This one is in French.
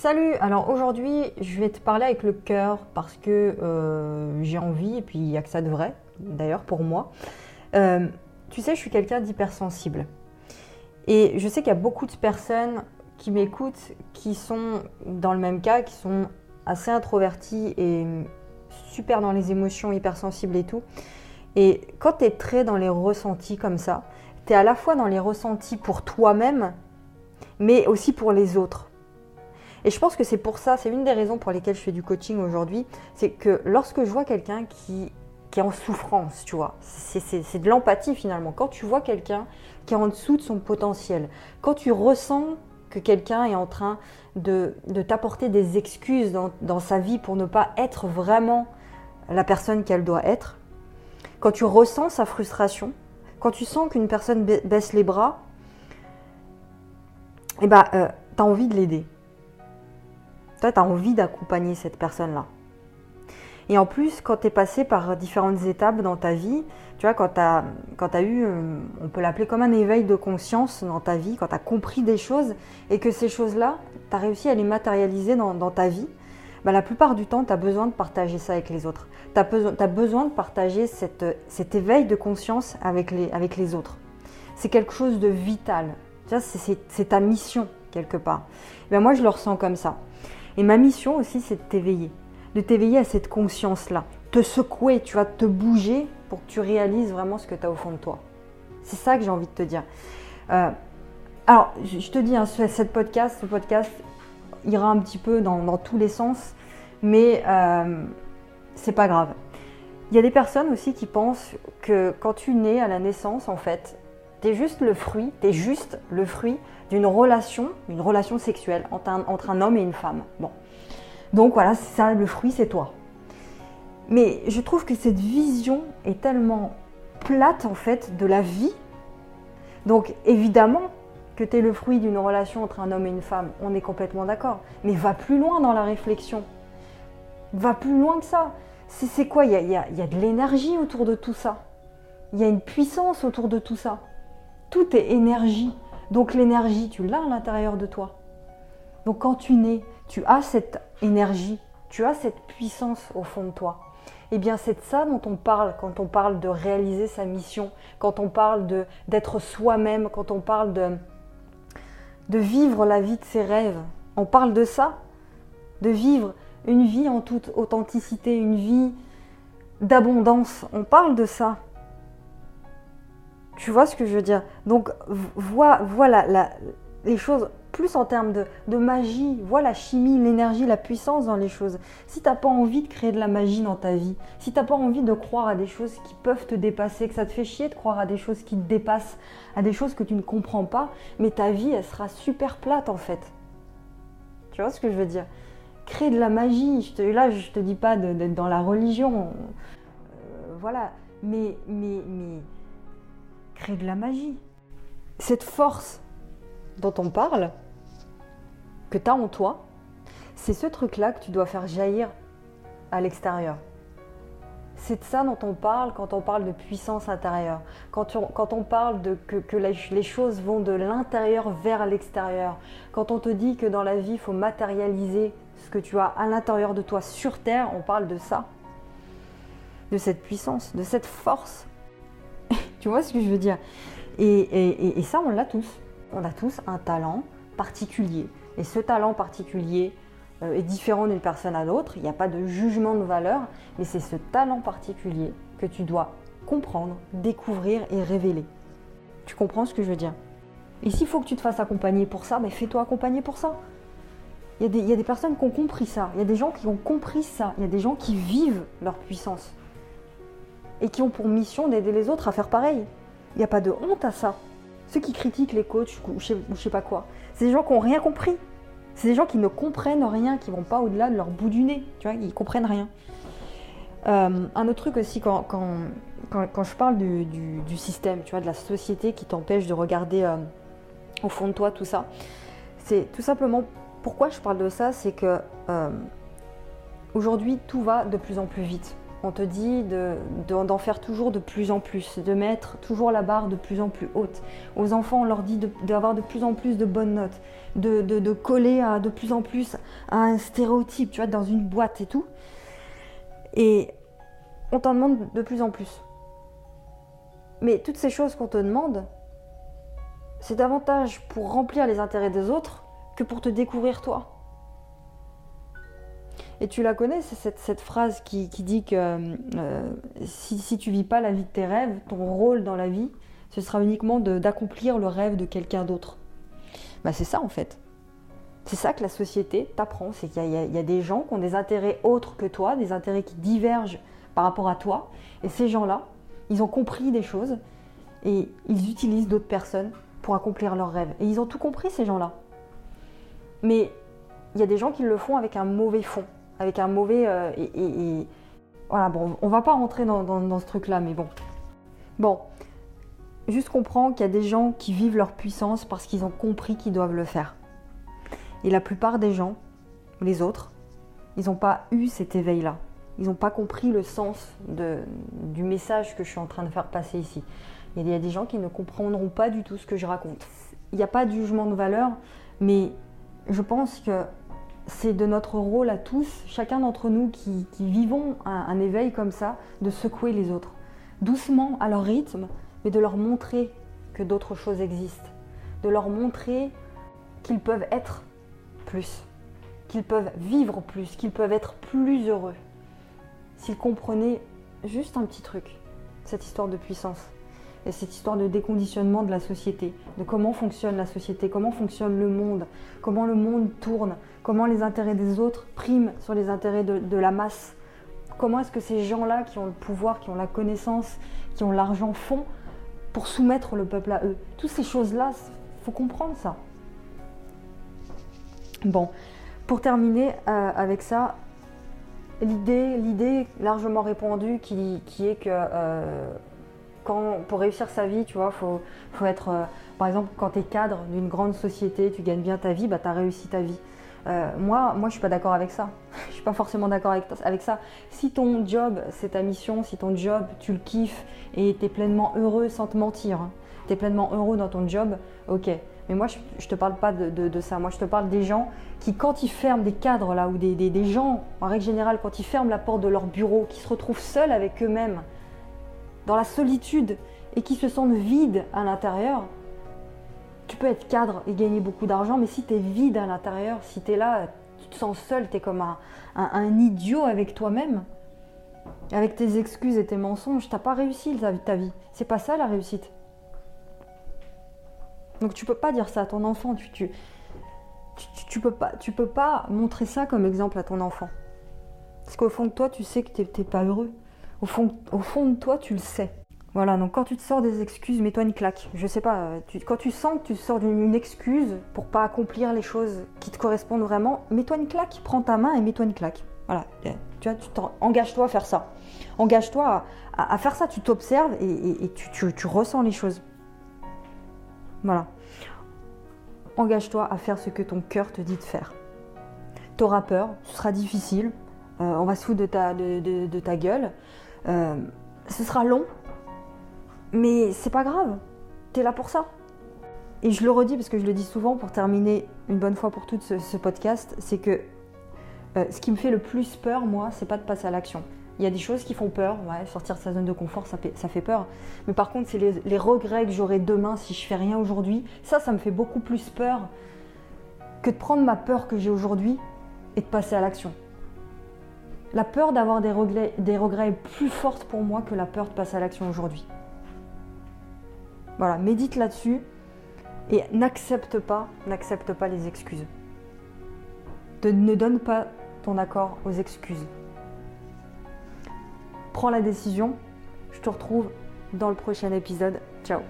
Salut, alors aujourd'hui je vais te parler avec le cœur parce que euh, j'ai envie et puis il n'y a que ça de vrai, d'ailleurs pour moi. Euh, tu sais, je suis quelqu'un d'hypersensible. Et je sais qu'il y a beaucoup de personnes qui m'écoutent qui sont dans le même cas, qui sont assez introverties et super dans les émotions, hypersensibles et tout. Et quand tu es très dans les ressentis comme ça, tu es à la fois dans les ressentis pour toi-même, mais aussi pour les autres. Et je pense que c'est pour ça, c'est une des raisons pour lesquelles je fais du coaching aujourd'hui, c'est que lorsque je vois quelqu'un qui, est en souffrance, tu vois, c'est de l'empathie finalement. Quand tu vois quelqu'un qui est en dessous de son potentiel, quand tu ressens que quelqu'un est en train de, t'apporter des excuses dans, sa vie pour ne pas être vraiment la personne qu'elle doit être, quand tu ressens sa frustration, quand tu sens qu'une personne baisse les bras, eh ben, euh, tu as envie de l'aider. Toi, tu as envie d'accompagner cette personne-là. Et en plus, quand tu es passé par différentes étapes dans ta vie, tu vois, quand tu as, as, eu, euh, on peut l'appeler comme un éveil de conscience dans ta vie, quand tu as compris des choses et que ces choses-là, tu as réussi à les matérialiser dans, ta vie, bah, la plupart du temps, tu as besoin de partager ça avec les autres. Tu as, as, besoin de partager cette, cet éveil de conscience avec les, avec les autres. C'est quelque chose de vital. C'est ta mission, quelque part. Ben moi, je le ressens comme ça. Et ma mission aussi, c'est de t'éveiller, de t'éveiller à cette conscience-là, te secouer, tu vas te bouger pour que tu réalises vraiment ce que tu as au fond de toi. C'est ça que j'ai envie de te dire. Euh, alors, je te dis, hein, ce podcast ira un petit peu dans, tous les sens, mais euh, c'est pas grave. Il y a des personnes aussi qui pensent que quand tu nais à la naissance, en fait, tu es juste le fruit, tu es juste le fruit d'une relation, une relation sexuelle entre un, homme et une femme. Bon. Donc voilà, ça, le fruit, c'est toi. Mais je trouve que cette vision est tellement plate en fait de la vie. Donc évidemment que tu es le fruit d'une relation entre un homme et une femme, on est complètement d'accord. Mais va plus loin dans la réflexion. Va plus loin que ça. C'est quoi? Il y a de l'énergie autour de tout ça. Il y a une puissance autour de tout ça. Tout est énergie. Donc l'énergie, tu l'as à l'intérieur de toi. Donc quand tu nais, tu as cette énergie, tu as cette puissance au fond de toi. Eh bien, c'est de ça dont on parle quand on parle de réaliser sa mission, quand on parle d'être soi-même, quand on parle de, de vivre la vie de ses rêves. On parle de ça, de vivre une vie en toute authenticité, une vie d'abondance. On parle de ça. Tu vois ce que je veux dire? Donc, vois, voilà les choses plus en termes de, magie, vois la chimie, l'énergie, la puissance dans les choses. Si tu n'as pas envie de créer de la magie dans ta vie, si tu n'as pas envie de croire à des choses qui peuvent te dépasser, que ça te fait chier de croire à des choses qui te dépassent, à des choses que tu ne comprends pas, mais ta vie, elle sera super plate en fait. Tu vois ce que je veux dire? Créer de la magie, là je te dis pas d'être dans la religion, euh, voilà, mais, mais, mais créer de la magie. Cette force dont on parle, que tu as en toi, c'est ce truc-là que tu dois faire jaillir à l'extérieur. C'est de ça dont on parle quand on parle de puissance intérieure, quand on, parle que les choses vont de l'intérieur vers l'extérieur, quand on te dit que dans la vie, il faut matérialiser ce que tu as à l'intérieur de toi sur Terre, on parle de ça, de cette puissance, de cette force tu vois ce que je veux dire? Et, ça, on l'a tous. On a tous un talent particulier. Et ce talent particulier euh, est différent d'une personne à l'autre. Il n'y a pas de jugement de valeur, mais c'est ce talent particulier que tu dois comprendre, découvrir et révéler. Tu comprends ce que je veux dire? Et s'il faut que tu te fasses accompagner pour ça, mais fais-toi accompagner pour ça. Il y, a des, personnes qui ont compris ça, il y a des gens qui ont compris ça, il y a des gens qui vivent leur puissance et qui ont pour mission d'aider les autres à faire pareil. Il n'y a pas de honte à ça. Ceux qui critiquent les coachs ou je sais, pas quoi, c'est des gens qui n'ont rien compris. C'est des gens qui ne comprennent rien, qui vont pas au-delà de leur bout du nez. Tu vois, ils comprennent rien. Euh, un autre truc aussi, quand, quand, je parle du, système, tu vois, de la société qui t'empêche de regarder euh, au fond de toi tout ça, c'est tout simplement pourquoi je parle de ça, c'est que euh, aujourd'hui tout va de plus en plus vite On te dit d'en faire toujours de plus en plus, de mettre toujours la barre de plus en plus haute. Aux enfants, on leur dit d'avoir de, plus en plus de bonnes notes, de, coller de plus en plus à un stéréotype, tu vois, dans une boîte et tout. Et on t'en demande de plus en plus. Mais toutes ces choses qu'on te demande, c'est davantage pour remplir les intérêts des autres que pour te découvrir toi. Et tu la connais, c'est cette, phrase qui, dit que euh, si, si, tu vis pas la vie de tes rêves, ton rôle dans la vie, ce sera uniquement d'accomplir le rêve de quelqu'un d'autre. Bah, c'est ça en fait. C'est ça que la société t'apprend, c'est qu'il y, y, a des gens qui ont des intérêts autres que toi, des intérêts qui divergent par rapport à toi. Et ces gens-là, ils ont compris des choses et ils utilisent d'autres personnes pour accomplir leurs rêves. Et ils ont tout compris, ces gens-là. Mais il y a des gens qui le font avec un mauvais fond avec un mauvais. Euh, et, Voilà, bon, on va pas rentrer dans, ce truc-là, mais bon. Bon, juste comprends qu'il y a des gens qui vivent leur puissance parce qu'ils ont compris qu'ils doivent le faire. Et la plupart des gens, les autres, ils n'ont pas eu cet éveil-là. Ils n'ont pas compris le sens de, du message que je suis en train de faire passer ici. Il y a des gens qui ne comprendront pas du tout ce que je raconte. Il n'y a pas de jugement de valeur, mais je pense que c'est de notre rôle à tous, chacun d'entre nous qui, vivons un, éveil comme ça, de secouer les autres. Doucement, à leur rythme, mais de leur montrer que d'autres choses existent. De leur montrer qu'ils peuvent être plus, qu'ils peuvent vivre plus, qu'ils peuvent être plus heureux. S'ils comprenaient juste un petit truc, cette histoire de puissance et cette histoire de déconditionnement de la société, de comment fonctionne la société, comment fonctionne le monde, comment le monde tourne, comment les intérêts des autres priment sur les intérêts de, la masse. Comment est-ce que ces gens-là qui ont le pouvoir, qui ont la connaissance, qui ont l'argent font pour soumettre le peuple à eux? Toutes ces choses-là, faut comprendre ça. Bon, pour terminer euh, avec ça, l'idée, l'idée largement répandue qui, est que euh, pour réussir sa vie, tu vois, faut, faut être, euh, par exemple, quand tu es cadre d'une grande société, tu gagnes bien ta vie, bah, tu as réussi ta vie. Euh, moi, moi, je suis pas d'accord avec ça. je suis pas forcément d'accord avec, ça. Si ton job, c'est ta mission, si ton job, tu le kiffes et tu es pleinement heureux sans te mentir, hein, tu es pleinement heureux dans ton job, ok. Mais moi, je, ne te parle pas de, ça. Moi, je te parle des gens qui, quand ils ferment des cadres là, ou des gens, en règle générale, quand ils ferment la porte de leur bureau, qui se retrouvent seuls avec eux-mêmes, dans la solitude et qui se sentent vides à l'intérieur, tu peux être cadre et gagner beaucoup d'argent, mais si tu es vide à l'intérieur, si tu es là, tu te sens seul, tu es comme un, idiot avec toi-même, avec tes excuses et tes mensonges, t'as pas réussi ta vie. C'est pas ça la réussite. Donc tu peux pas dire ça à ton enfant, tu, tu, tu, peux, pas, tu peux pas montrer ça comme exemple à ton enfant. Parce qu'au fond de toi, tu sais que tu n'es pas heureux. Au fond, au fond de toi, tu le sais. Voilà, donc quand tu te sors des excuses, mets-toi une claque. Je sais pas, quand tu sens que tu sors d'une excuse pour pas accomplir les choses qui te correspondent vraiment, mets-toi une claque, prends ta main et mets-toi une claque. Voilà, tu vois, tu engage-toi à faire ça. Engage-toi à, faire ça, tu t'observes et, tu, ressens les choses. Voilà. Engage-toi à faire ce que ton cœur te dit de faire. T'auras peur, ce sera difficile, euh, on va se foutre de ta gueule, euh, ce sera long, mais c'est pas grave. T'es là pour ça. Et je le redis parce que je le dis souvent pour terminer une bonne fois pour toutes ce, podcast, c'est que euh, ce qui me fait le plus peur, moi, c'est pas de passer à l'action. Il y a des choses qui font peur, sortir de sa zone de confort, ça fait, peur. Mais par contre, c'est les, les, regrets que j'aurai demain si je fais rien aujourd'hui. Ça, ça me fait beaucoup plus peur que de prendre ma peur que j'ai aujourd'hui et de passer à l'action. La peur d'avoir des regrets, est plus forte pour moi que la peur de passer à l'action aujourd'hui. Voilà, médite là-dessus et n'accepte pas, n'accepte pas les excuses. ne donne pas ton accord aux excuses. Prends la décision. Je te retrouve dans le prochain épisode. Ciao